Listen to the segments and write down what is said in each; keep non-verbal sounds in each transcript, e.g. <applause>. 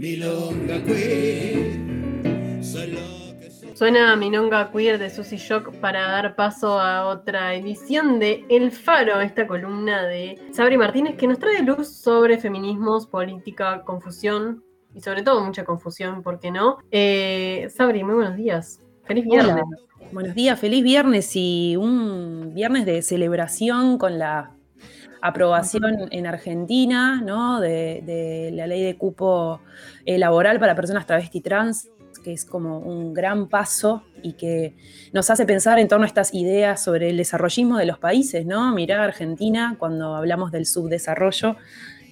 Milonga Queer. Suena Minonga Queer de Susy Shock para dar paso a otra edición de El Faro, esta columna de Sabri Martínez que nos trae luz sobre feminismos, política, confusión y sobre todo mucha confusión, ¿por qué no? Eh, Sabri, muy buenos días. Feliz viernes. Buenos días, feliz viernes y un viernes de celebración con la aprobación en Argentina ¿no? de, la ley de cupo eh, laboral para personas travesti trans, que es como un gran paso y que nos hace pensar en torno a estas ideas sobre el desarrollismo de los países, ¿no? Mirar a Argentina cuando hablamos del subdesarrollo,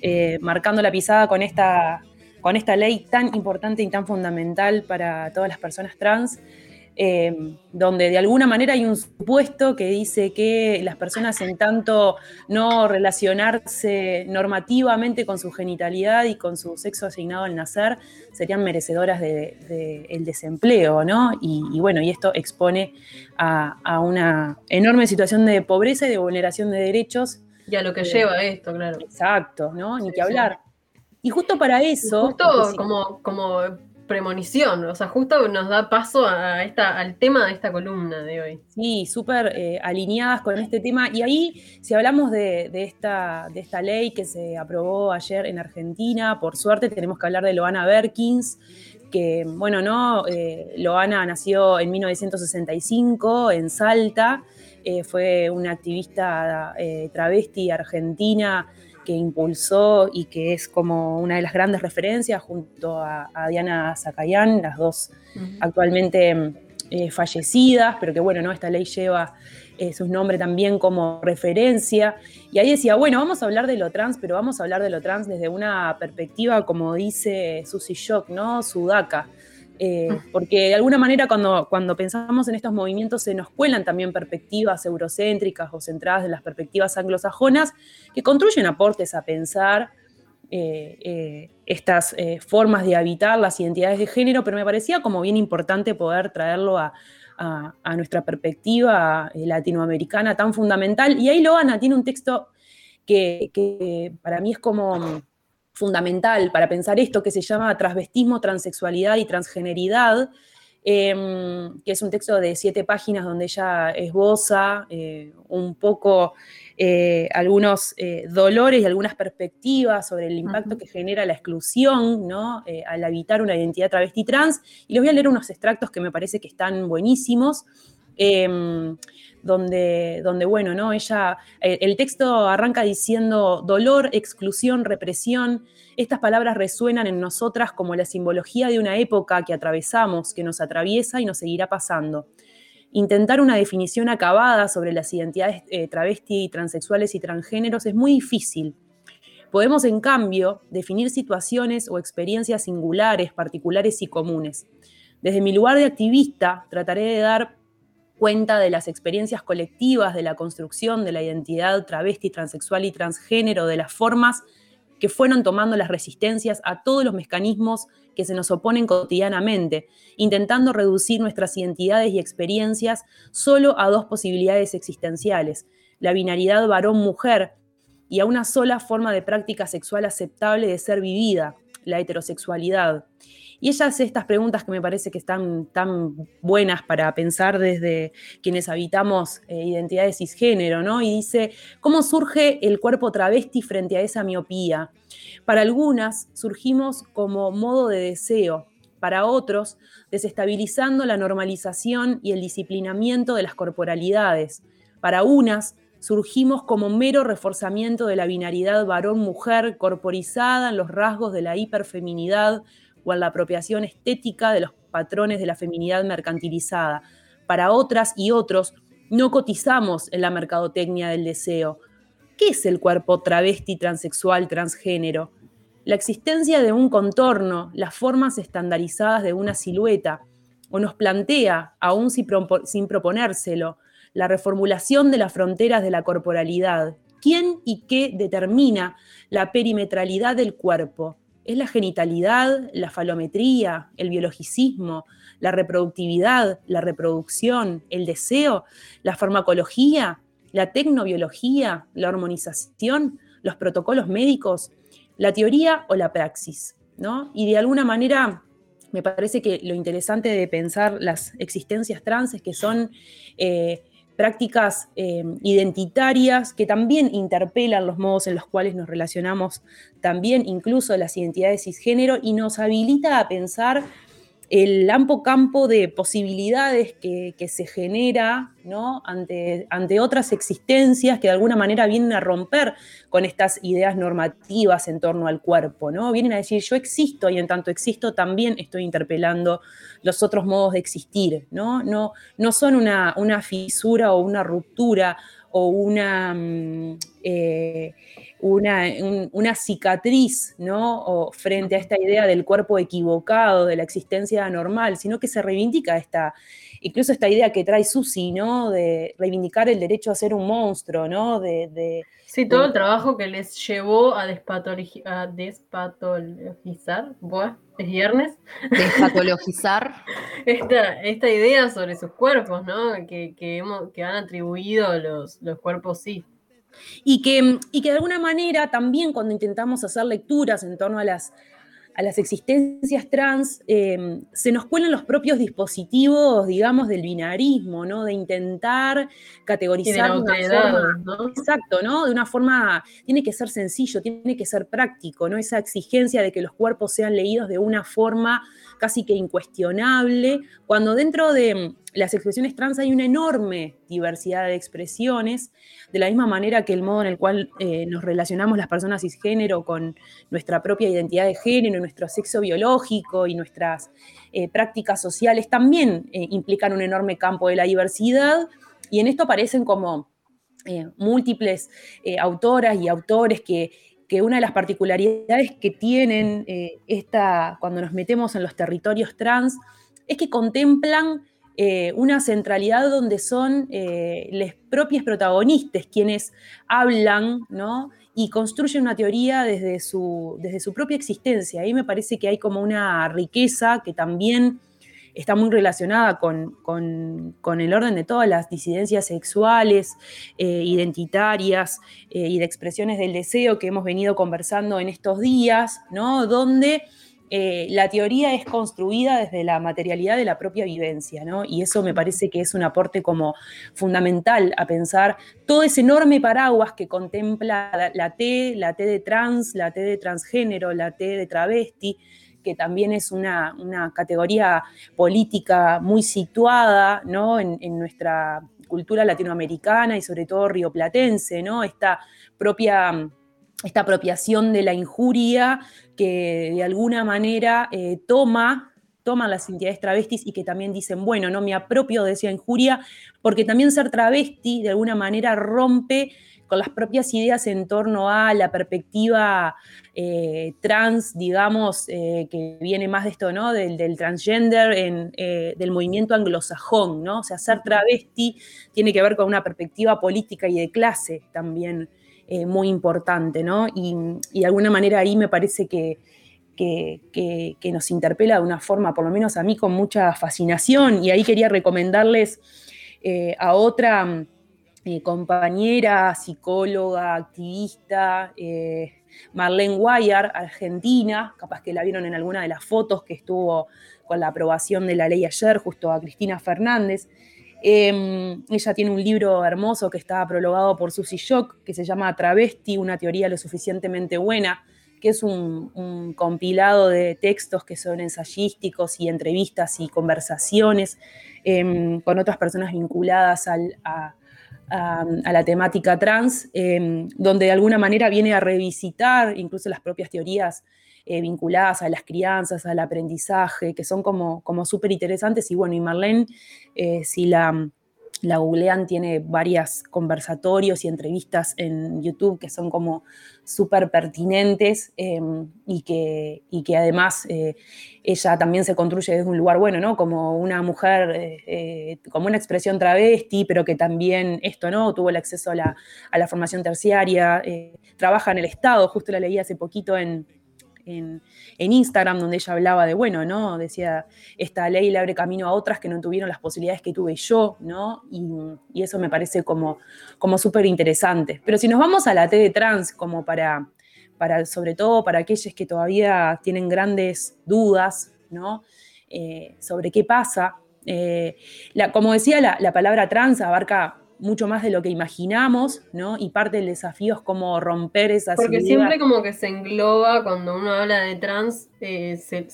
eh, marcando la pisada con esta, con esta ley tan importante y tan fundamental para todas las personas trans. Eh, donde de alguna manera hay un supuesto que dice que las personas en tanto no relacionarse normativamente con su genitalidad y con su sexo asignado al nacer, serían merecedoras del desempleo, ¿no? Y, bueno, y esto expone a, una enorme situación de pobreza y de vulneración de derechos. Y a lo que lleva esto, claro. Exacto, ¿no? Ni que hablar. Y justo para eso. Justo como, como premonición, o sea, justo nos da paso a esta, al tema de esta columna de hoy. Sí, súper eh, alineadas con este tema. Y ahí, si hablamos de, esta, de esta ley que se aprobó ayer en Argentina, por suerte tenemos que hablar de Loana Berkins, que, bueno, no, eh, Loana nació en 1965 en Salta, eh, fue una activista travesti argentina que impulsó y que es como una de las grandes referencias junto a, Diana Zacayán, las dos actualmente eh, fallecidas, pero que bueno, ¿no? esta ley lleva eh, su nombre también como referencia. Y ahí decía, bueno, vamos a hablar de lo trans, pero vamos a hablar de lo trans desde una perspectiva, como dice Susie Shock, ¿no? Sudaca. Eh, porque de alguna manera cuando, cuando pensamos en estos movimientos se nos cuelan también perspectivas eurocéntricas o centradas en las perspectivas anglosajonas que construyen aportes a pensar eh, eh, estas formas de habitar las identidades de género, pero me parecía como bien importante poder traerlo a, nuestra perspectiva latinoamericana tan fundamental. Y ahí Loana tiene un texto que, que para mí es como fundamental para pensar esto que se llama Transvestismo, Transexualidad y Transgeneridad, em, que es un texto de siete páginas donde ella esboza eh, un poco eh, algunos eh, dolores y algunas perspectivas sobre el impacto que genera la exclusión ¿no? al habitar una identidad travesti trans. Y les voy a leer unos extractos que me parece que están buenísimos. Donde, donde bueno, ¿no? Ella, eh, el texto arranca diciendo dolor, exclusión, represión. Estas palabras resuenan en nosotras como la simbología de una época que atravesamos, que nos atraviesa y nos seguirá pasando. Intentar una definición acabada sobre las identidades eh, travesti, transexuales y transgéneros es muy difícil. Podemos, en cambio, definir situaciones o experiencias singulares, particulares y comunes. Desde mi lugar de activista, trataré de dar cuenta de las experiencias colectivas, de la construcción de la identidad travesti, transexual y transgénero, de las formas que fueron tomando las resistencias a todos los mecanismos que se nos oponen cotidianamente, intentando reducir nuestras identidades y experiencias solo a dos posibilidades existenciales, la binariedad varón-mujer y a una sola forma de práctica sexual aceptable de ser vivida, la heterosexualidad. Y ella hace estas preguntas que me parece que están tan buenas para pensar desde quienes habitamos eh, identidades cisgénero, ¿no? Y dice, ¿cómo surge el cuerpo travesti frente a esa miopía? Para algunas surgimos como modo de deseo, para otros desestabilizando la normalización y el disciplinamiento de las corporalidades. Para unas surgimos como mero reforzamiento de la binaridad varón-mujer corporizada en los rasgos de la hiperfeminidad o en la apropiación estética de los patrones de la feminidad mercantilizada. Para otras y otros, no cotizamos en la mercadotecnia del deseo. ¿Qué es el cuerpo travesti, transexual, transgénero? La existencia de un contorno, las formas estandarizadas de una silueta, o nos plantea, aún sin proponérselo, la reformulación de las fronteras de la corporalidad. ¿Quién y qué determina la perimetralidad del cuerpo? Es la genitalidad, la falometría, el biologicismo, la reproductividad, la reproducción, el deseo, la farmacología, la tecnobiología, la hormonización, los protocolos médicos, la teoría o la praxis. ¿no? Y de alguna manera me parece que lo interesante de pensar las existencias trans es que son eh, prácticas eh, identitarias que también interpelan los modos en los cuales nos relacionamos, también incluso las identidades cisgénero, y nos habilita a pensar el amplio campo de posibilidades que, se genera ante, otras existencias que de alguna manera vienen a romper con estas ideas normativas en torno al cuerpo, ¿no? Vienen a decir, yo existo y en tanto existo también estoy interpelando los otros modos de existir, ¿no? No, no son una, una fisura o una ruptura o una... Mm, eh, una, cicatriz, ¿no? O frente a esta idea del cuerpo equivocado, de la existencia anormal, sino que se reivindica esta, incluso esta idea que trae Susi, ¿no? De reivindicar el derecho a ser un monstruo, ¿no? De, sí, todo el trabajo que les llevó a, despatologizar, es viernes. Despatologizar. <laughs> esta, esta idea sobre sus cuerpos, ¿no? Que, que, que han atribuido los, los cuerpos sí. Y que, y que de alguna manera también cuando intentamos hacer lecturas en torno a las, a las existencias trans, em, se nos cuelan los propios dispositivos, digamos, del binarismo, ¿no? De intentar categorizar de una ¿no? Exacto, ¿no? De una forma, tiene que ser sencillo, tiene que ser práctico, ¿no? Esa exigencia de que los cuerpos sean leídos de una forma casi que incuestionable, cuando dentro de las expresiones trans hay una enorme diversidad de expresiones, de la misma manera que el modo en el cual eh, nos relacionamos las personas cisgénero con nuestra propia identidad de género, nuestro sexo biológico y nuestras eh, prácticas sociales también eh, implican un enorme campo de la diversidad. Y en esto aparecen como múltiples autoras y autores que que una de las particularidades que tienen esta, cuando nos metemos en los territorios trans es que contemplan eh, una centralidad donde son eh, los propios protagonistas quienes hablan, ¿no? Y construyen una teoría desde su, desde su propia existencia. Ahí me parece que hay como una riqueza que también está muy relacionada con, el orden de todas las disidencias sexuales, eh, identitarias y de expresiones del deseo que hemos venido conversando en estos días, ¿no? Donde eh, la teoría es construida desde la materialidad de la propia vivencia, ¿no? Y eso me parece que es un aporte como fundamental a pensar todo ese enorme paraguas que contempla la, T, la T de trans, la T de transgénero, la T de travesti, que también es una, categoría política muy situada, ¿no? En, en nuestra cultura latinoamericana y sobre todo rioplatense, ¿no? Esta propia esta apropiación de la injuria que de alguna manera eh, toma toman las identidades travestis y que también dicen, bueno, no me apropio de esa injuria, porque también ser travesti de alguna manera rompe con las propias ideas en torno a la perspectiva eh, trans, digamos, eh, que viene más de esto, ¿no? Del, transgender, del movimiento anglosajón, ¿no? O sea, ser travesti tiene que ver con una perspectiva política y de clase también eh, muy importante, ¿no? Y, de alguna manera ahí me parece que, que, nos interpela de una forma, por lo menos a mí, con mucha fascinación. Y ahí quería recomendarles eh, a otra eh, compañera, psicóloga, activista, Marlene Guayar, argentina, capaz que la vieron en alguna de las fotos que estuvo con la aprobación de la ley ayer, justo a Cristina Fernández. Em, ella tiene un libro hermoso que está prologado por Susie Shock, que se llama Travesti, una teoría lo suficientemente buena, que es un, compilado de textos que son ensayísticos y entrevistas y conversaciones em, con otras personas vinculadas a, la temática trans, em, donde de alguna manera viene a revisitar incluso las propias teorías eh, vinculadas a las crianzas, al aprendizaje, que son como, como súper interesantes. Y bueno, y Marlene, eh, si la, la googlean, tiene varias conversatorios y entrevistas en YouTube que son como súper pertinentes em, y, que, y que además eh, ella también se construye desde un lugar bueno, ¿no? Como una mujer, como una expresión travesti, pero que también esto, ¿no? Tuvo el acceso a la, a la formación terciaria, trabaja en el Estado, justo la leí hace poquito en, en, Instagram, donde ella hablaba de, bueno, ¿no? Decía, esta ley le abre camino a otras que no tuvieron las posibilidades que tuve yo, ¿no? Y, eso me parece como, como súper interesante. Pero si nos vamos a la T de trans, como para, para, sobre todo para aquellos que todavía tienen grandes dudas, ¿no? Eh, sobre qué pasa. Eh, como decía, la, palabra trans abarca mucho más de lo que imaginamos, ¿no? Y parte del desafío es cómo romper esas Porque siempre como que se engloba, cuando uno habla de trans, eh, se,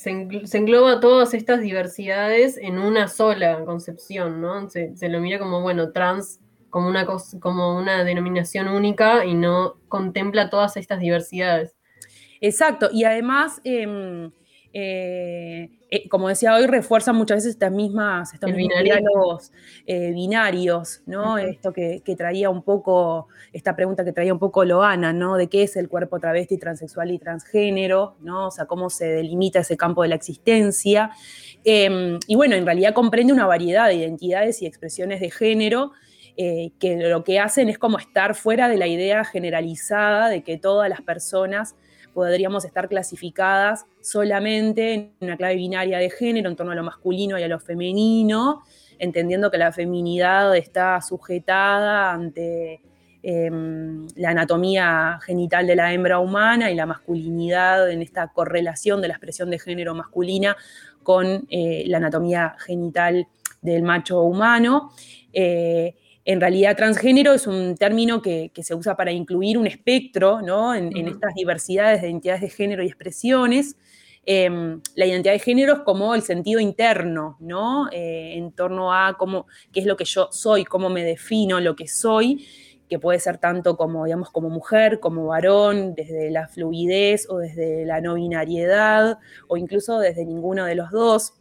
engloba todas estas diversidades en una sola concepción, ¿no? Se, lo mira como, bueno, trans como una, como una denominación única y no contempla todas estas diversidades. Exacto, y además... Em, eh, eh, como decía hoy, refuerza muchas veces estas mismas, estos diálogos eh, binarios, ¿no? Esto que, traía un poco, esta pregunta que traía un poco Loana, ¿no? De qué es el cuerpo travesti, transexual y transgénero, ¿no? O sea, cómo se delimita ese campo de la existencia. Em, y bueno, en realidad comprende una variedad de identidades y expresiones de género. que lo que hacen es como estar fuera de la idea generalizada de que todas las personas podríamos estar clasificadas solamente en una clave binaria de género en torno a lo masculino y a lo femenino, entendiendo que la feminidad está sujetada ante em, la anatomía genital de la hembra humana y la masculinidad en esta correlación de la expresión de género masculina con eh, la anatomía genital del macho humano. Eh, en realidad transgénero es un término que, se usa para incluir un espectro ¿no? en, estas diversidades de identidades de género y expresiones. Em, la identidad de género es como el sentido interno, ¿no? Eh, en torno a cómo, qué es lo que yo soy, cómo me defino lo que soy, que puede ser tanto como, digamos, como mujer, como varón, desde la fluidez o desde la no binariedad, o incluso desde ninguno de los dos.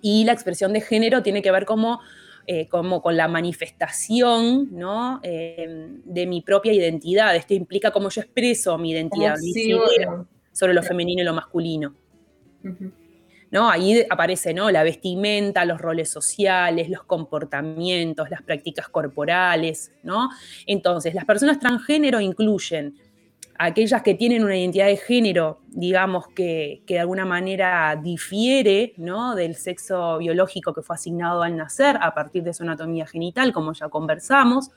Y la expresión de género tiene que ver como eh, como con la manifestación ¿no? Eh, de mi propia identidad. Esto implica cómo yo expreso mi identidad, sobre lo femenino y lo masculino. ¿No? Ahí aparece ¿no? la vestimenta, los roles sociales, los comportamientos, las prácticas corporales. ¿no? Entonces, las personas transgénero incluyen aquellas que tienen una identidad de género, digamos, que, de alguna manera difiere ¿no? del sexo biológico que fue asignado al nacer a partir de su anatomía genital, como ya conversamos,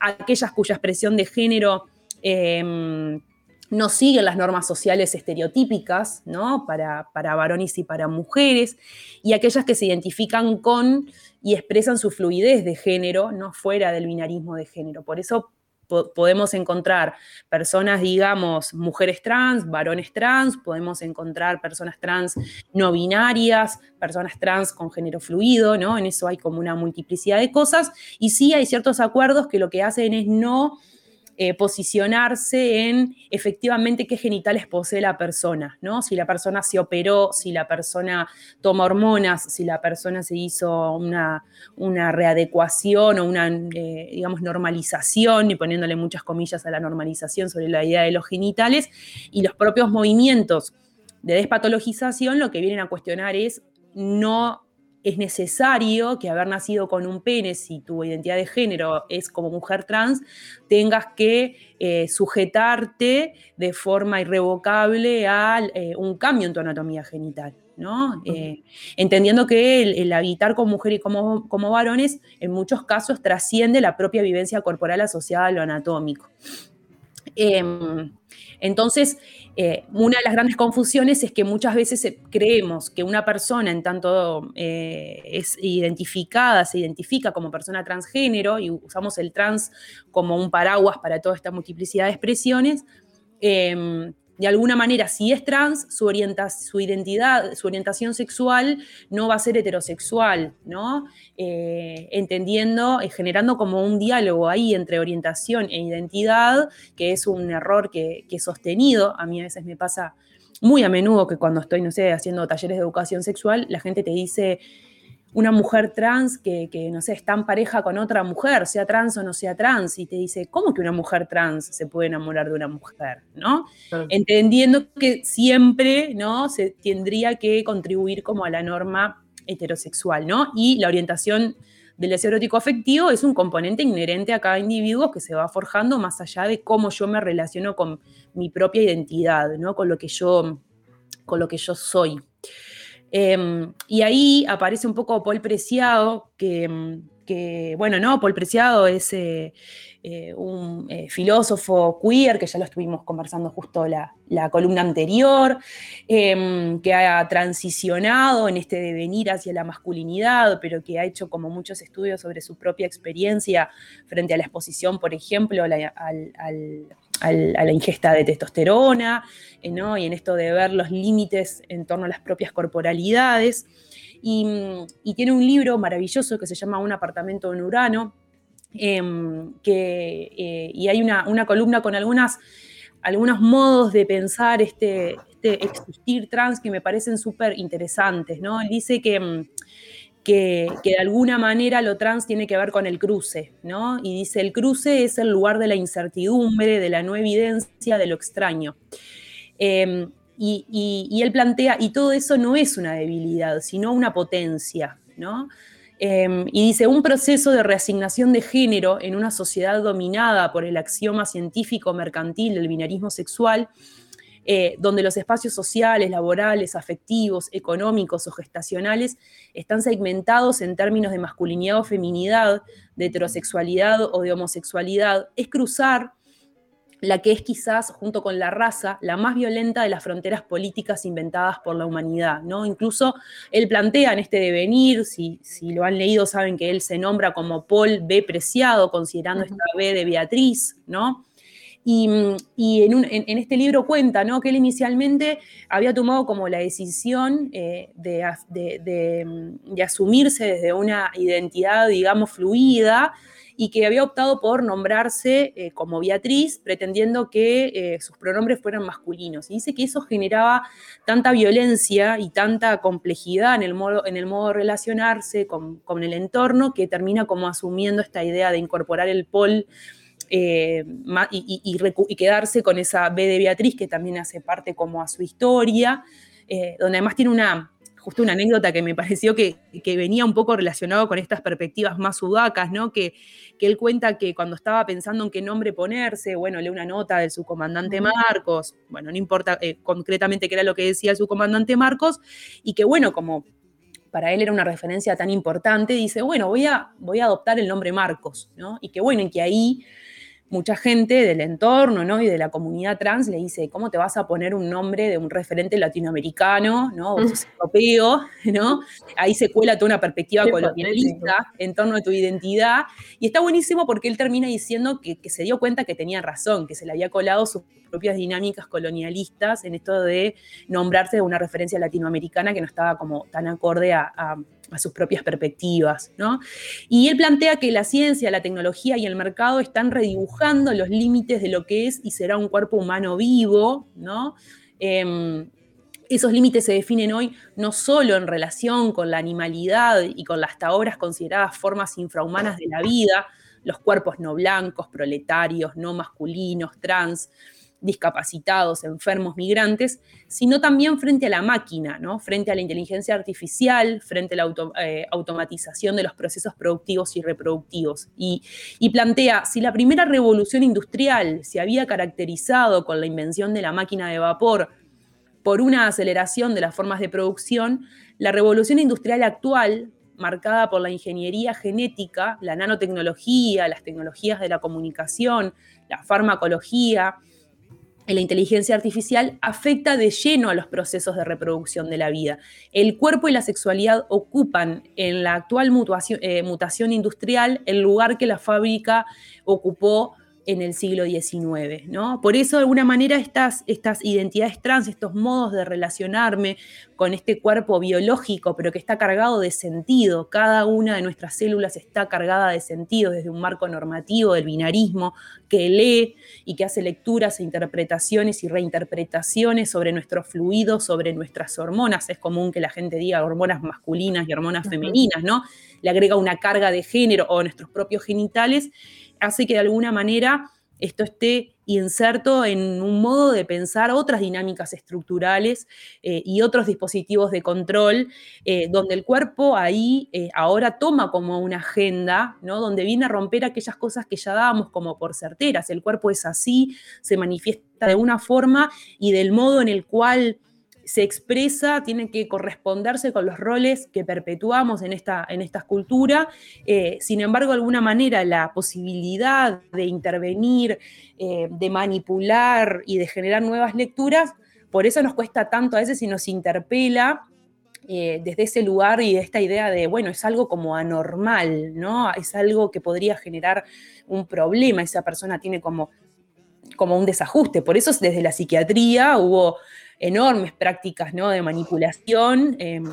aquellas cuya expresión de género em, no siguen las normas sociales estereotípicas ¿no? para, para varones y para mujeres, y aquellas que se identifican con y expresan su fluidez de género, no fuera del binarismo de género. Por eso podemos encontrar personas, digamos, mujeres trans, varones trans, podemos encontrar personas trans no binarias, personas trans con género fluido, ¿no? En eso hay como una multiplicidad de cosas. Y sí hay ciertos acuerdos que lo que hacen es no eh, posicionarse en efectivamente qué genitales posee la persona, ¿no? Si la persona se operó, si la persona toma hormonas, si la persona se hizo una, una readecuación o una, eh, digamos, normalización, y poniéndole muchas comillas a la normalización sobre la idea de los genitales, y los propios movimientos de despatologización lo que vienen a cuestionar es no es necesario que haber nacido con un pene, si tu identidad de género es como mujer trans, tengas que eh, sujetarte de forma irrevocable a eh, un cambio en tu anatomía genital. ¿no? Eh, entendiendo que el, habitar con mujer y como, como varones en muchos casos trasciende la propia vivencia corporal asociada a lo anatómico. Em, entonces, eh, una de las grandes confusiones es que muchas veces creemos que una persona, en tanto eh, es identificada, se identifica como persona transgénero y usamos el trans como un paraguas para toda esta multiplicidad de expresiones, em, de alguna manera, si es trans, su, su identidad, su orientación sexual no va a ser heterosexual, ¿no? Eh, entendiendo, eh, generando como un diálogo ahí entre orientación e identidad, que es un error que, que he sostenido. A mí a veces me pasa muy a menudo que cuando estoy, no sé, haciendo talleres de educación sexual, la gente te dice, una mujer trans que, no sé, está en pareja con otra mujer, sea trans o no sea trans, y te dice, ¿cómo que una mujer trans se puede enamorar de una mujer? ¿no? Entendiendo que siempre, ¿no? Se tendría que contribuir como a la norma heterosexual, ¿no? Y la orientación del deseo erótico afectivo es un componente inherente a cada individuo que se va forjando más allá de cómo yo me relaciono con mi propia identidad, ¿no? Con lo que yo, con lo que yo soy. Em, y ahí aparece un poco Paul Preciado, que, que, bueno, no, Paul Preciado es eh, eh, un eh, filósofo queer, que ya lo estuvimos conversando justo la, la columna anterior, em, que ha transicionado en este devenir hacia la masculinidad, pero que ha hecho como muchos estudios sobre su propia experiencia frente a la exposición, por ejemplo, al, a la ingesta de testosterona, ¿no? y en esto de ver los límites en torno a las propias corporalidades. Y, tiene un libro maravilloso que se llama Un apartamento en Urano, em, que, eh, y hay una, columna con algunas, algunos modos de pensar este, este existir trans que me parecen súper interesantes. ¿no? Él dice que, em, que, de alguna manera lo trans tiene que ver con el cruce, ¿no? Y dice, el cruce es el lugar de la incertidumbre, de la no evidencia, de lo extraño. Em, y, él plantea, y todo eso no es una debilidad, sino una potencia, ¿no? Em, y dice, un proceso de reasignación de género en una sociedad dominada por el axioma científico mercantil del binarismo sexual, eh, donde los espacios sociales, laborales, afectivos, económicos o gestacionales están segmentados en términos de masculinidad o feminidad, de heterosexualidad o de homosexualidad, es cruzar la que es quizás, junto con la raza, la más violenta de las fronteras políticas inventadas por la humanidad. ¿no? Incluso él plantea en este devenir, si, si lo han leído saben que él se nombra como Paul B. Preciado, considerando esta B de Beatriz, ¿no? Y, en, este libro cuenta que él inicialmente había tomado como la decisión eh, de, de, asumirse desde una identidad, digamos, fluida, y que había optado por nombrarse eh, como Beatriz, pretendiendo que eh, sus pronombres fueran masculinos. Y dice que eso generaba tanta violencia y tanta complejidad en el modo, en el modo de relacionarse con, el entorno que termina como asumiendo esta idea de incorporar el pol eh, y, quedarse con esa B de Beatriz, que también hace parte como a su historia, donde además tiene una, justo una anécdota que me pareció que, venía un poco relacionado con estas perspectivas más sudacas, ¿no? Que, que, él cuenta que cuando estaba pensando en qué nombre ponerse, bueno, lee una nota del subcomandante Marcos, bueno, no importa eh, concretamente qué era lo que decía el subcomandante Marcos, y que bueno, como para él era una referencia tan importante, dice, bueno, voy a, voy a adoptar el nombre Marcos, ¿no? Y que bueno, en que ahí mucha gente del entorno ¿no? y de la comunidad trans le dice, ¿cómo te vas a poner un nombre de un referente latinoamericano, ¿no? o <laughs> europeo? ¿no? Ahí se cuela toda una perspectiva colonialista en torno a tu identidad. Y está buenísimo porque él termina diciendo que, se dio cuenta que tenía razón, que se le había colado sus propias dinámicas colonialistas en esto de nombrarse de una referencia latinoamericana que no estaba como tan acorde a a sus propias perspectivas. ¿no? Y él plantea que la ciencia, la tecnología y el mercado están redibujando los límites de lo que es y será un cuerpo humano vivo. ¿no? Em, esos límites se definen hoy no solo en relación con la animalidad y con las hasta consideradas formas infrahumanas de la vida, los cuerpos no blancos, proletarios, no masculinos, trans, discapacitados, enfermos, migrantes, sino también frente a la máquina, ¿no? frente a la inteligencia artificial, frente a la eh, automatización de los procesos productivos y reproductivos. Y, plantea, si la primera revolución industrial se había caracterizado con la invención de la máquina de vapor por una aceleración de las formas de producción, la revolución industrial actual marcada por la ingeniería genética, la nanotecnología, las tecnologías de la comunicación, la farmacología, la inteligencia artificial afecta de lleno a los procesos de reproducción de la vida. El cuerpo y la sexualidad ocupan en la actual eh, mutación industrial el lugar que la fábrica ocupó en el siglo XIX, ¿no? Por eso, de alguna manera, estas, estas identidades trans, estos modos de relacionarme con este cuerpo biológico, pero que está cargado de sentido, cada una de nuestras células está cargada de sentido desde un marco normativo del binarismo que lee y que hace lecturas e interpretaciones y reinterpretaciones sobre nuestros fluidos, sobre nuestras hormonas. Es común que la gente diga hormonas masculinas y hormonas femeninas, ¿no? Le agrega una carga de género o nuestros propios genitales hace que de alguna manera esto esté inserto en un modo de pensar otras dinámicas estructurales eh, y otros dispositivos de control, eh, donde el cuerpo ahí eh, ahora toma como una agenda, ¿no? donde viene a romper aquellas cosas que ya dábamos como por certeras. El cuerpo es así, se manifiesta de una forma y del modo en el cual se expresa, tiene que corresponderse con los roles que perpetuamos en esta, en esta escultura. Eh, sin embargo, de alguna manera, la posibilidad de intervenir, eh, de manipular y de generar nuevas lecturas, por eso nos cuesta tanto a veces y nos interpela eh, desde ese lugar y esta idea de, bueno, es algo como anormal, ¿no? Es algo que podría generar un problema, esa persona tiene como, como un desajuste. Por eso desde la psiquiatría hubo enormes prácticas ¿no? de manipulación. Em,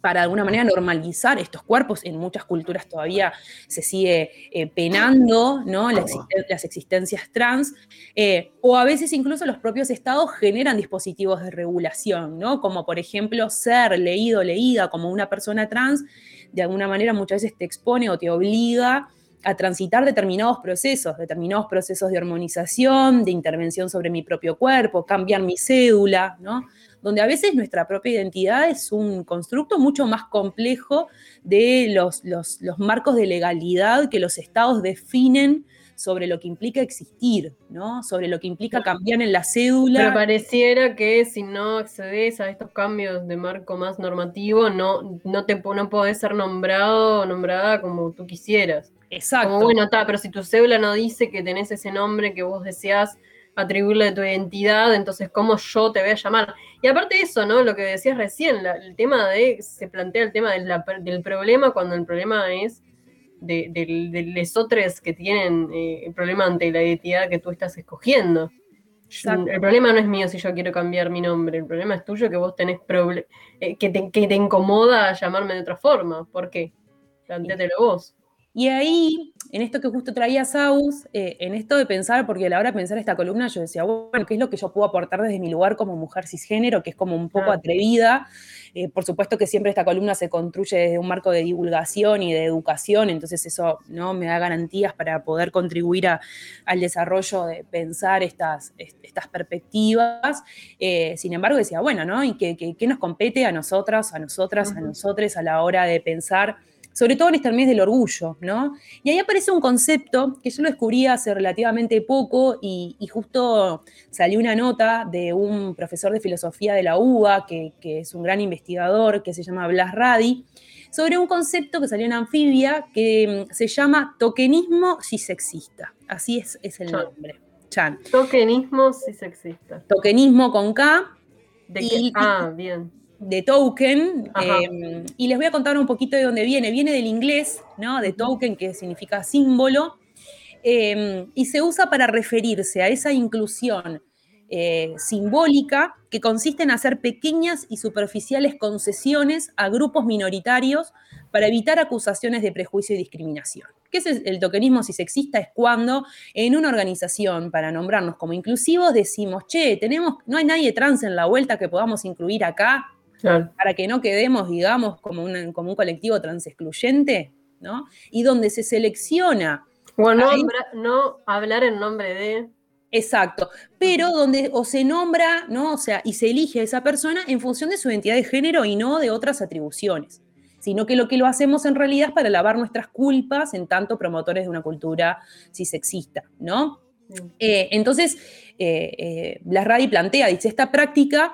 para de alguna manera normalizar estos cuerpos. En muchas culturas todavía se sigue eh, penando ¿no? las existencias trans, eh, o a veces incluso los propios estados generan dispositivos de regulación, ¿no? como por ejemplo ser leído, leída como una persona trans, de alguna manera muchas veces te expone o te obliga a transitar determinados procesos, determinados procesos de hormonización, de intervención sobre mi propio cuerpo, cambiar mi cédula, ¿no? donde a veces nuestra propia identidad es un constructo mucho más complejo de los, los, marcos de legalidad que los estados definen sobre lo que implica existir, ¿no? Sobre lo que implica cambiar en la cédula. Pero pareciera que si no accedes a estos cambios de marco más normativo, no, no, te, no podés ser nombrado o nombrada como tú quisieras. Exacto. Como bueno, está, pero si tu cédula no dice que tenés ese nombre que vos deseas atribuirle a tu identidad, entonces cómo yo te voy a llamar. Y aparte de eso, ¿no? Lo que decías recién, el tema de, se plantea el tema del problema cuando el problema es de, de, lesotres que tienen eh, el problema ante la identidad que tú estás escogiendo. El problema no es mío si yo quiero cambiar mi nombre, el problema es tuyo que vos tenés eh, que, te, que te incomoda llamarme de otra forma. ¿Por qué? Plantéatelo vos. Y ahí, en esto que justo traía Saus, eh, en esto de pensar, porque a la hora de pensar esta columna yo decía, bueno, ¿qué es lo que yo puedo aportar desde mi lugar como mujer cisgénero, que es como un poco atrevida? Eh, por supuesto que siempre esta columna se construye desde un marco de divulgación y de educación, entonces eso ¿no? me da garantías para poder contribuir al desarrollo de pensar estas, estas perspectivas. Eh, sin embargo, decía, bueno, ¿no? ¿Y qué, nos compete a nosotras, a nosotras, a nosotros a la hora de pensar? Sobre todo en este mes del orgullo, ¿no? Y ahí aparece un concepto que yo lo descubrí hace relativamente poco y, justo salió una nota de un profesor de filosofía de la UBA, que, es un gran investigador, que se llama Blas Radi, sobre un concepto que salió en Anfibia que mm, se llama tokenismo cisexista. Así es, es el nombre. Chan. Tokenismo cisexista. Tokenismo con K. De ah, bien de token, em, y les voy a contar un poquito de dónde viene. Viene del inglés, ¿no? De token, que significa símbolo, em, y se usa para referirse a esa inclusión eh, simbólica que consiste en hacer pequeñas y superficiales concesiones a grupos minoritarios para evitar acusaciones de prejuicio y discriminación. ¿Qué es el tokenismo si sexista? Es cuando en una organización, para nombrarnos como inclusivos, decimos, che, tenemos, no hay nadie trans en la vuelta que podamos incluir acá, para que no quedemos, digamos, como, como un colectivo transexcluyente, ¿no? Y donde se selecciona. O no, hablar en nombre de. Exacto, pero donde o se nombra, ¿no? O sea, y se elige a esa persona en función de su identidad de género y no de otras atribuciones, sino que lo que lo hacemos en realidad es para lavar nuestras culpas en tanto promotores de una cultura cisexista, ¿no? Eh, entonces, eh, eh, la RADI plantea, dice, esta práctica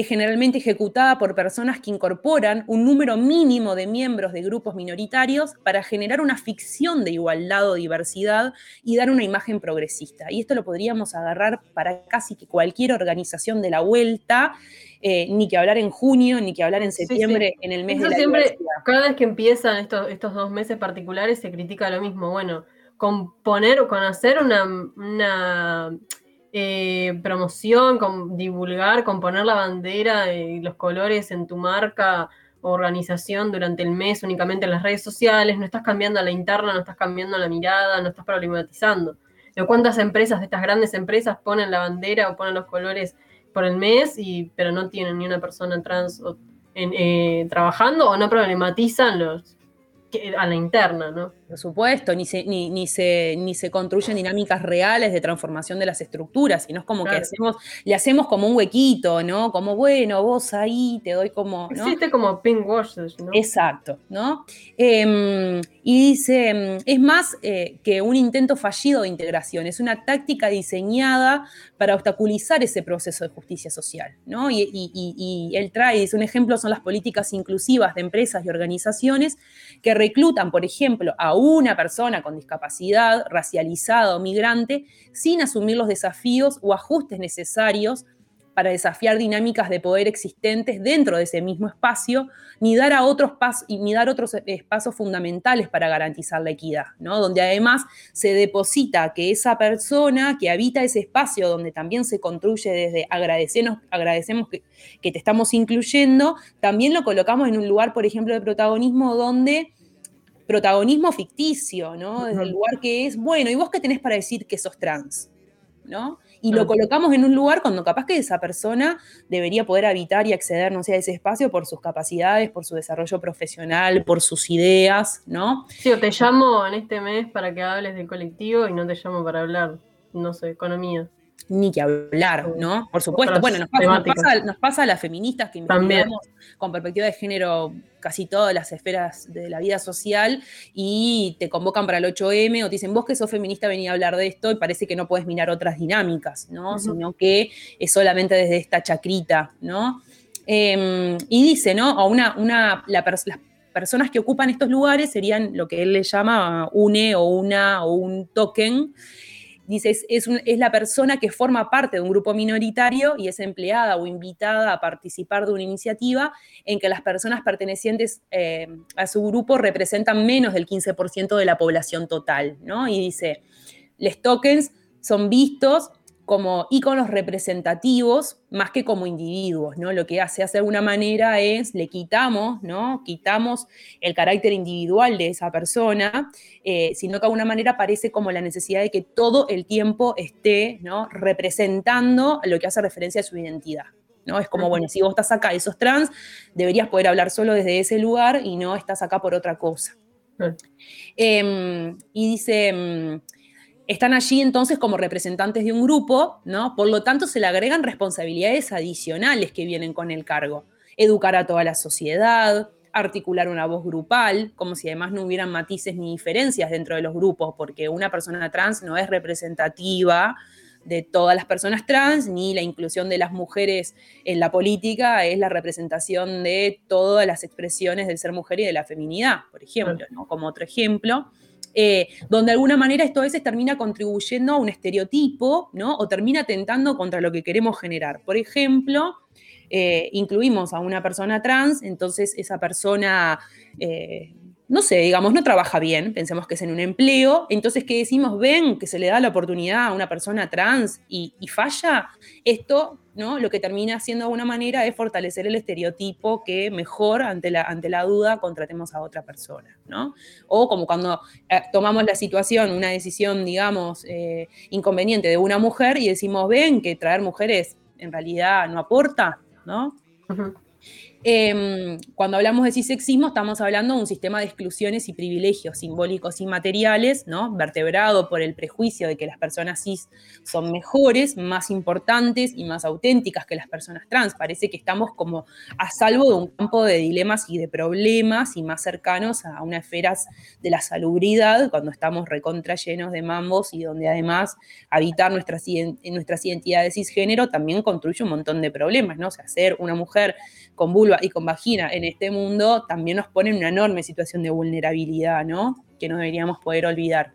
es generalmente ejecutada por personas que incorporan un número mínimo de miembros de grupos minoritarios para generar una ficción de igualdad o diversidad y dar una imagen progresista. Y esto lo podríamos agarrar para casi que cualquier organización de la vuelta, eh, ni que hablar en junio, ni que hablar en septiembre, en el mes de la siempre, Cada vez que empiezan estos, estos dos meses particulares se critica lo mismo. Bueno, con poner o con hacer una, una eh, promoción, con divulgar, con poner la bandera y los colores en tu marca o organización durante el mes únicamente en las redes sociales, no estás cambiando la interna, no estás cambiando la mirada, no estás problematizando. ¿Cuántas empresas de estas grandes empresas ponen la bandera o ponen los colores por el mes, y, pero no tienen ni una persona trans eh, trabajando o no problematizan los, a la interna, ¿no? Por supuesto, ni se, ni, ni, se, ni se construyen dinámicas reales de transformación de las estructuras, sino es como que hacemos, le hacemos como un huequito, ¿no? Como, bueno, vos ahí te doy como. ¿no? Existe como pink washes, ¿no? Exacto, ¿no? Em, Y dice, mm, es más eh, que un intento fallido de integración, es una táctica diseñada para obstaculizar ese proceso de justicia social. ¿no? Y, y, él trae, dice, un ejemplo son las políticas inclusivas de empresas y organizaciones que reclutan, por ejemplo, a una persona con discapacidad, racializada o migrante, sin asumir los desafíos o ajustes necesarios para desafiar dinámicas de poder existentes dentro de ese mismo espacio, ni dar, a otros ni dar otros espacios fundamentales para garantizar la equidad, ¿no? donde además se deposita que esa persona que habita ese espacio donde también se construye desde agradecernos, agradecemos que, que te estamos incluyendo, también lo colocamos en un lugar, por ejemplo, de protagonismo donde protagonismo ficticio, ¿no? Desde el lugar que es, bueno, ¿y vos qué tenés para decir que sos trans? ¿No? Y lo colocamos en un lugar cuando capaz que esa persona debería poder habitar y acceder, no sé, a ese espacio por sus capacidades, por su desarrollo profesional, por sus ideas, ¿no? Sí, o te llamo en este mes para que hables del colectivo y no te llamo para hablar, no sé, economía ni que hablar, ¿no? Por supuesto. Bueno, nos pasa, a las feministas que investigamos con perspectiva de género casi todas las esferas de la vida social y te convocan para el 8M o te dicen, vos que sos feminista venía a hablar de esto y parece que no puedes mirar otras dinámicas, ¿no? Sino que es solamente desde esta chacrita, ¿no? Em, y dice, ¿no? A una, una, las personas que ocupan estos lugares serían lo que él le llama une o una o un token dice, es, la persona que forma parte de un grupo minoritario y es empleada o invitada a participar de una iniciativa en que las personas pertenecientes eh, a su grupo representan menos del 15% de la población total, ¿no? Y dice, los tokens son vistos como íconos representativos más que como individuos, ¿no? Lo que hace de alguna manera es, le quitamos, ¿no? Quitamos el carácter individual de esa persona, eh, sino que de alguna manera parece como la necesidad de que todo el tiempo esté, ¿no? Representando lo que hace referencia a su identidad, ¿no? Es como, bueno, si vos estás acá y sos trans, deberías poder hablar solo desde ese lugar y no estás acá por otra cosa. Em, y dice em, están allí entonces como representantes de un grupo, ¿no? Por lo tanto, se le agregan responsabilidades adicionales que vienen con el cargo. Educar a toda la sociedad, articular una voz grupal, como si además no hubieran matices ni diferencias dentro de los grupos, porque una persona trans no es representativa de todas las personas trans, ni la inclusión de las mujeres en la política es la representación de todas las expresiones del ser mujer y de la feminidad, por ejemplo, ¿no? como otro ejemplo. Eh, donde de alguna manera esto a veces termina contribuyendo a un estereotipo, ¿no? O termina tentando contra lo que queremos generar. Por ejemplo, eh, incluimos a una persona trans, entonces esa persona eh, no sé, digamos, no trabaja bien, pensemos que es en un empleo, entonces ¿qué decimos? Ven que se le da la oportunidad a una persona trans y, falla, esto, ¿no? Lo que termina haciendo de alguna manera es fortalecer el estereotipo que mejor ante la, ante la duda contratemos a otra persona, ¿no? O como cuando eh, tomamos la situación, una decisión, digamos, eh, inconveniente de una mujer y decimos, ven que traer mujeres en realidad no aporta, ¿no? Em, cuando hablamos de cisexismo, estamos hablando de un sistema de exclusiones y privilegios simbólicos y materiales, ¿no? vertebrado por el prejuicio de que las personas cis son mejores, más importantes y más auténticas que las personas trans. Parece que estamos como a salvo de un campo de dilemas y de problemas y más cercanos a una esfera de la salubridad cuando estamos recontra llenos de mambos y donde además habitar nuestras, nuestras identidades cisgénero también construye un montón de problemas, ¿no? O ser una mujer con vulva y con vagina en este mundo también nos pone en una enorme situación de vulnerabilidad, ¿no? Que no deberíamos poder olvidar.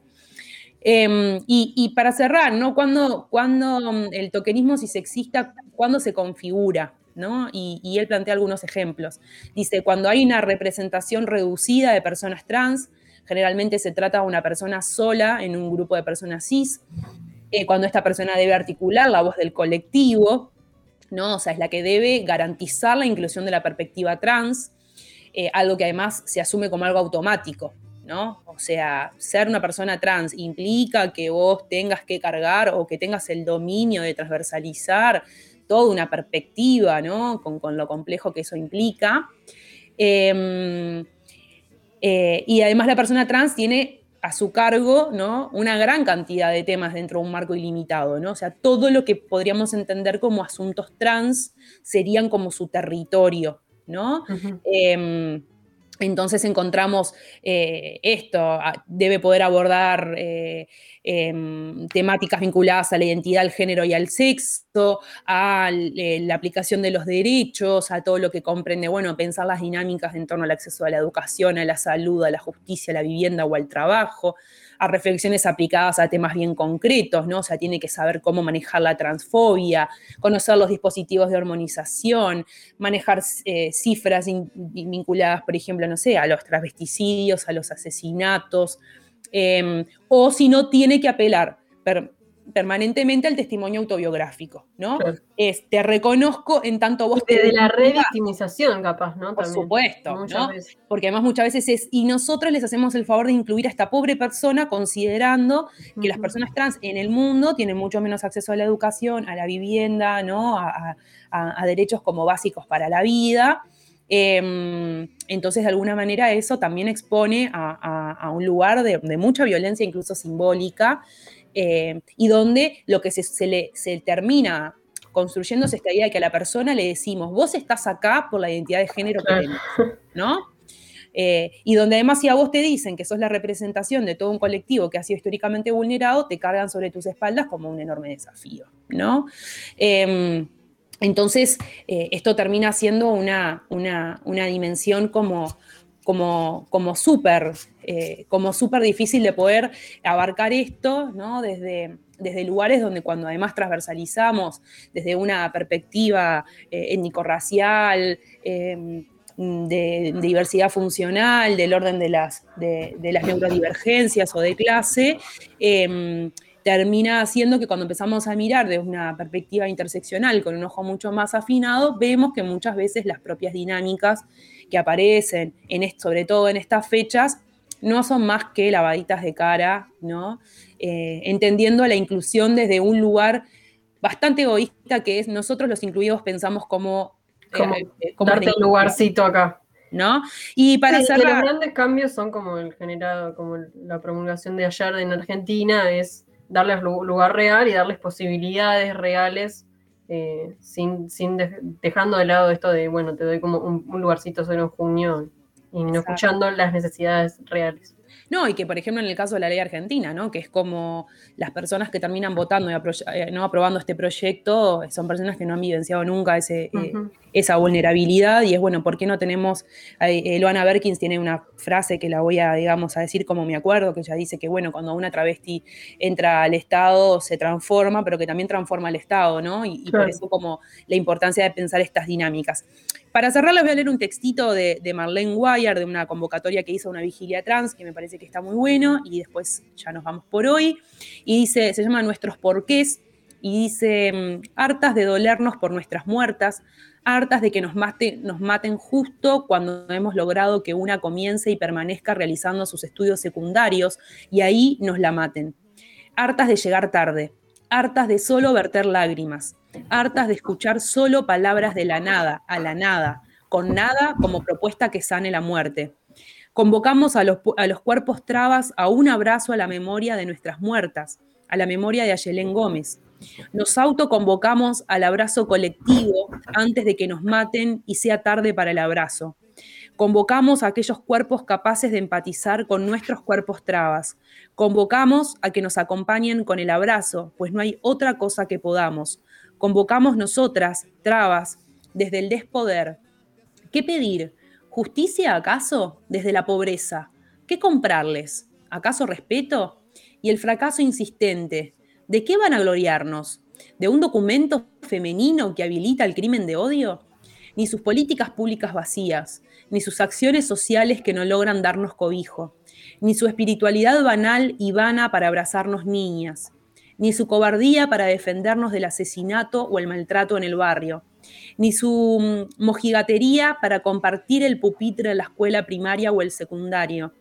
Em, y, para cerrar, ¿no? Cuando, cuando mm, el tokenismo cisexista, ¿cuándo se configura? ¿no? Y, y, él plantea algunos ejemplos. Dice, cuando hay una representación reducida de personas trans, generalmente se trata de una persona sola en un grupo de personas cis, eh, cuando esta persona debe articular la voz del colectivo, ¿no? O sea, es la que debe garantizar la inclusión de la perspectiva trans, eh, algo que además se asume como algo automático, ¿no? O sea, ser una persona trans implica que vos tengas que cargar o que tengas el dominio de transversalizar toda una perspectiva, ¿no? Con, lo complejo que eso implica. Em, eh, y además la persona trans tiene a su cargo ¿no? una gran cantidad de temas dentro de un marco ilimitado. ¿no? O sea, todo lo que podríamos entender como asuntos trans serían como su territorio. ¿no? Entonces encontramos eh, esto, debe poder abordar eh, em, temáticas vinculadas a la identidad, al género y al sexo, a eh, la aplicación de los derechos, a todo lo que comprende, bueno, pensar las dinámicas en torno al acceso a la educación, a la salud, a la justicia, a la vivienda o al trabajo, a reflexiones aplicadas a temas bien concretos, ¿no? O sea, tiene que saber cómo manejar la transfobia, conocer los dispositivos de hormonización, manejar eh, cifras vinculadas, por ejemplo, no sé, a los transvesticidios, a los asesinatos, em, o si no, tiene que apelar permanentemente al testimonio autobiográfico, ¿no? Es, te reconozco en tanto vos... de la revictimización, capaz, ¿no? Por supuesto, ¿no? Porque además muchas veces es, y nosotros les hacemos el favor de incluir a esta pobre persona considerando que las personas trans en el mundo tienen mucho menos acceso a la educación, a la vivienda, ¿no? A, derechos como básicos para la vida. Em, entonces, de alguna manera, eso también expone a, un lugar de, de, mucha violencia, incluso simbólica, eh, y donde lo que se, le, se termina construyendo es esta idea de que a la persona le decimos, vos estás acá por la identidad de género que tenés, ¿no? Eh, y donde además si a vos te dicen que sos la representación de todo un colectivo que ha sido históricamente vulnerado, te cargan sobre tus espaldas como un enorme desafío, ¿no? Em, entonces, eh, esto termina siendo una, una, una dimensión como, como, como súper eh, como súper difícil de poder abarcar esto, ¿no? Desde, desde lugares donde cuando además transversalizamos desde una perspectiva eh, étnico-racial, em, de, diversidad funcional, del orden de las, de, las neurodivergencias o de clase, em, termina haciendo que cuando empezamos a mirar desde una perspectiva interseccional con un ojo mucho más afinado, vemos que muchas veces las propias dinámicas que aparecen, en, sobre todo en estas fechas, no son más que lavaditas de cara, ¿no? Eh, entendiendo la inclusión desde un lugar bastante egoísta que es nosotros los incluidos pensamos como... Eh, eh, como, darte un lugarcito acá. ¿no? Y para hacer Los grandes cambios son como el generado, como la promulgación de ayer en Argentina, es darles lugar real y darles posibilidades reales, sin, dejando de lado esto de, bueno, te doy como un, un lugarcito solo en junio y no escuchando las necesidades reales. No, y que por ejemplo en el caso de la ley argentina, ¿no? que es como las personas que terminan votando y eh, no aprobando este proyecto son personas que no han vivenciado nunca ese, eh, esa vulnerabilidad y es bueno, ¿por qué no tenemos, eh, Luana Berkins tiene una frase que la voy a, digamos, a decir como me acuerdo, que ella dice que bueno, cuando una travesti entra al Estado se transforma, pero que también transforma al Estado, ¿no? Y, por eso como la importancia de pensar estas dinámicas. Para cerrar, les voy a leer un textito de, de Marlene Guayar, de una convocatoria que hizo una vigilia trans, que me parece que está muy bueno, y después ya nos vamos por hoy. Y dice, se llama Nuestros porqués, y dice, mm, hartas de dolernos por nuestras muertas, hartas de que nos, nos maten justo cuando hemos logrado que una comience y permanezca realizando sus estudios secundarios, y ahí nos la maten. Hartas de llegar tarde, hartas de solo verter lágrimas, hartas de escuchar solo palabras de la nada, a la nada, con nada como propuesta que sane la muerte. Convocamos a los, a los cuerpos trabas a un abrazo a la memoria de nuestras muertas, a la memoria de Ayelén Gómez. Nos autoconvocamos al abrazo colectivo antes de que nos maten y sea tarde para el abrazo. Convocamos a aquellos cuerpos capaces de empatizar con nuestros cuerpos trabas. Convocamos a que nos acompañen con el abrazo, pues no hay otra cosa que podamos. Convocamos nosotras, trabas, desde el despoder. ¿Qué pedir? ¿Justicia acaso? Desde la pobreza. ¿Qué comprarles? ¿Acaso respeto? Y el fracaso insistente. ¿De qué van a gloriarnos? ¿De un documento femenino que habilita el crimen de odio? Ni sus políticas públicas vacías, ni sus acciones sociales que no logran darnos cobijo, ni su espiritualidad banal y vana para abrazarnos niñas, ni su cobardía para defendernos del asesinato o el maltrato en el barrio, ni su mm, mojigatería para compartir el pupitre en la escuela primaria o el secundario,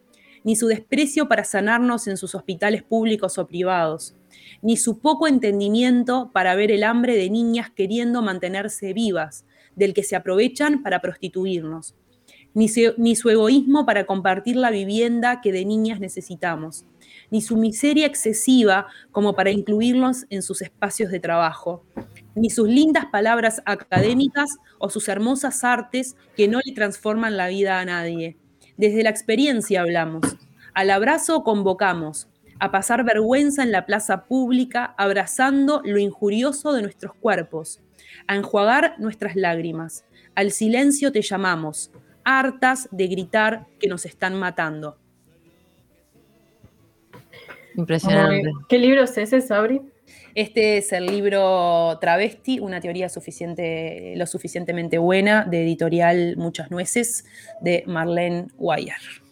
ni su desprecio para sanarnos en sus hospitales públicos o privados, ni su poco entendimiento para ver el hambre de niñas queriendo mantenerse vivas, del que se aprovechan para prostituirnos, ni su egoísmo para compartir la vivienda que de niñas necesitamos, ni su miseria excesiva como para incluirlos en sus espacios de trabajo, ni sus lindas palabras académicas o sus hermosas artes que no le transforman la vida a nadie, Desde la experiencia hablamos. Al abrazo convocamos. A pasar vergüenza en la plaza pública, abrazando lo injurioso de nuestros cuerpos. A enjuagar nuestras lágrimas. Al silencio te llamamos, hartas de gritar que nos están matando. Impresionante. ¿Qué libro es ese, Sabri? Este es el libro Travesti, una teoría suficiente, lo suficientemente buena, de editorial Muchas Nueces, de Marlene Weyer.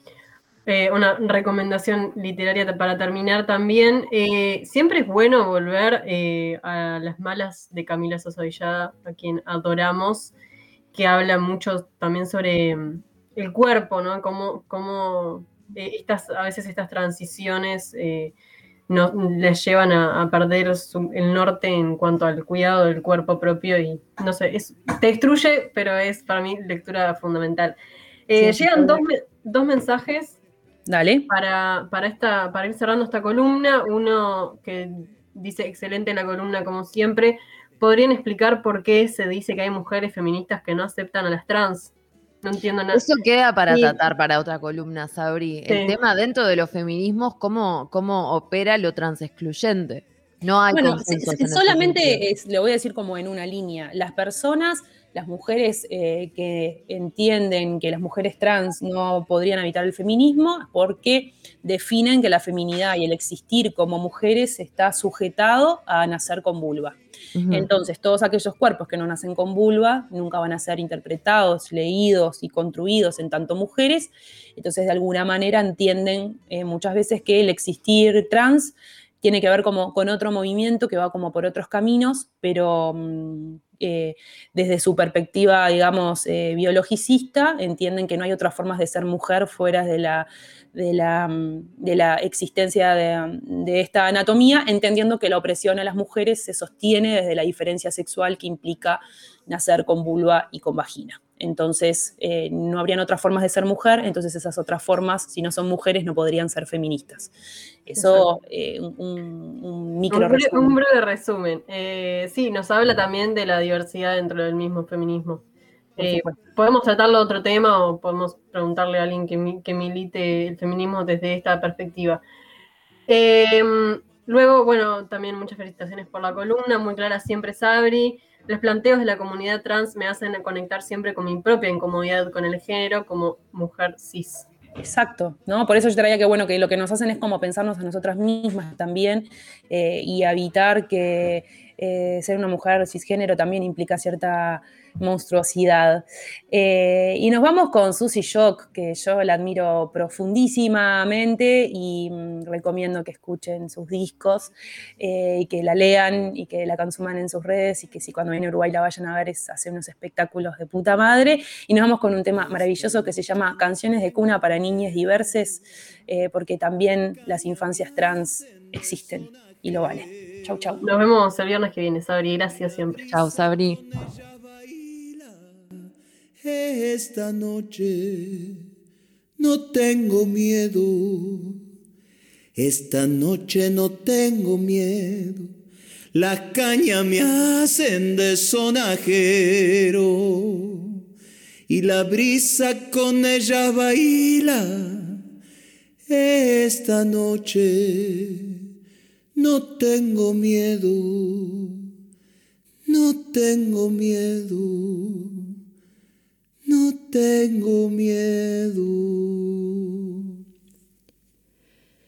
Eh, una recomendación literaria para terminar también. Eh, siempre es bueno volver eh, a Las Malas de Camila Sosa Villada, a quien adoramos, que habla mucho también sobre mm, el cuerpo, ¿no? Cómo, cómo estas, a veces estas transiciones no, les llevan a, perder el norte en cuanto al cuidado del cuerpo propio y no sé, es, te destruye, pero es para mí lectura fundamental. Llegan dos, dos, mensajes Dale. Para, para, esta, para ir cerrando esta columna. Uno que dice excelente la columna como siempre. ¿Podrían explicar por qué se dice que hay mujeres feministas que no aceptan a las trans? No entiendo nada. Eso queda para tratar para otra columna, Sabri. El tema dentro de los feminismos, cómo, cómo opera lo transexcluyente. No hay bueno, solamente lo voy a decir como en una línea. Las personas, las mujeres eh, que entienden que las mujeres trans no podrían habitar el feminismo porque definen que la feminidad y el existir como mujeres está sujetado a nacer con vulva. Entonces, todos aquellos cuerpos que no nacen con vulva nunca van a ser interpretados, leídos y construidos en tanto mujeres. Entonces, de alguna manera entienden eh, muchas veces que el existir trans tiene que ver como con otro movimiento que va como por otros caminos, pero mm, eh, desde su perspectiva, digamos, eh, biologicista, entienden que no hay otras formas de ser mujer fuera de la de la, de la existencia de, esta anatomía, entendiendo que la opresión a las mujeres se sostiene desde la diferencia sexual que implica nacer con vulva y con vagina. Entonces, eh, no habrían otras formas de ser mujer, entonces esas otras formas, si no son mujeres, no podrían ser feministas. Eso, eh, un, micro resumen. Un breve resumen. Eh, sí, nos habla también de la diversidad dentro del mismo feminismo. Podemos tratarlo de otro tema o podemos preguntarle a alguien que, milite el feminismo desde esta perspectiva. Em, luego, bueno, también muchas felicitaciones por la columna, muy clara siempre Sabri. Los planteos de la comunidad trans me hacen conectar siempre con mi propia incomodidad con el género como mujer cis. Exacto, ¿no? Por eso yo traía que, bueno, que lo que nos hacen es como pensarnos a nosotras mismas también eh, y evitar que eh, ser una mujer cisgénero también implica cierta monstruosidad. Eh, y nos vamos con Susie Shock, que yo la admiro profundísimamente y mm, recomiendo que escuchen sus discos eh, y que la lean y que la consuman en sus redes y que si cuando viene a Uruguay la vayan a ver es hacer unos espectáculos de puta madre. Y nos vamos con un tema maravilloso que se llama Canciones de cuna para niñas diversas, porque también las infancias trans existen y lo valen. Chau, chau. Nos vemos el viernes que viene, Sabri. Gracias siempre. Chau, Sabri. Esta noche no tengo miedo. Esta noche no tengo miedo. Las cañas me hacen de sonajero y la brisa con ella baila. Esta noche no tengo miedo, no tengo miedo. No tengo miedo.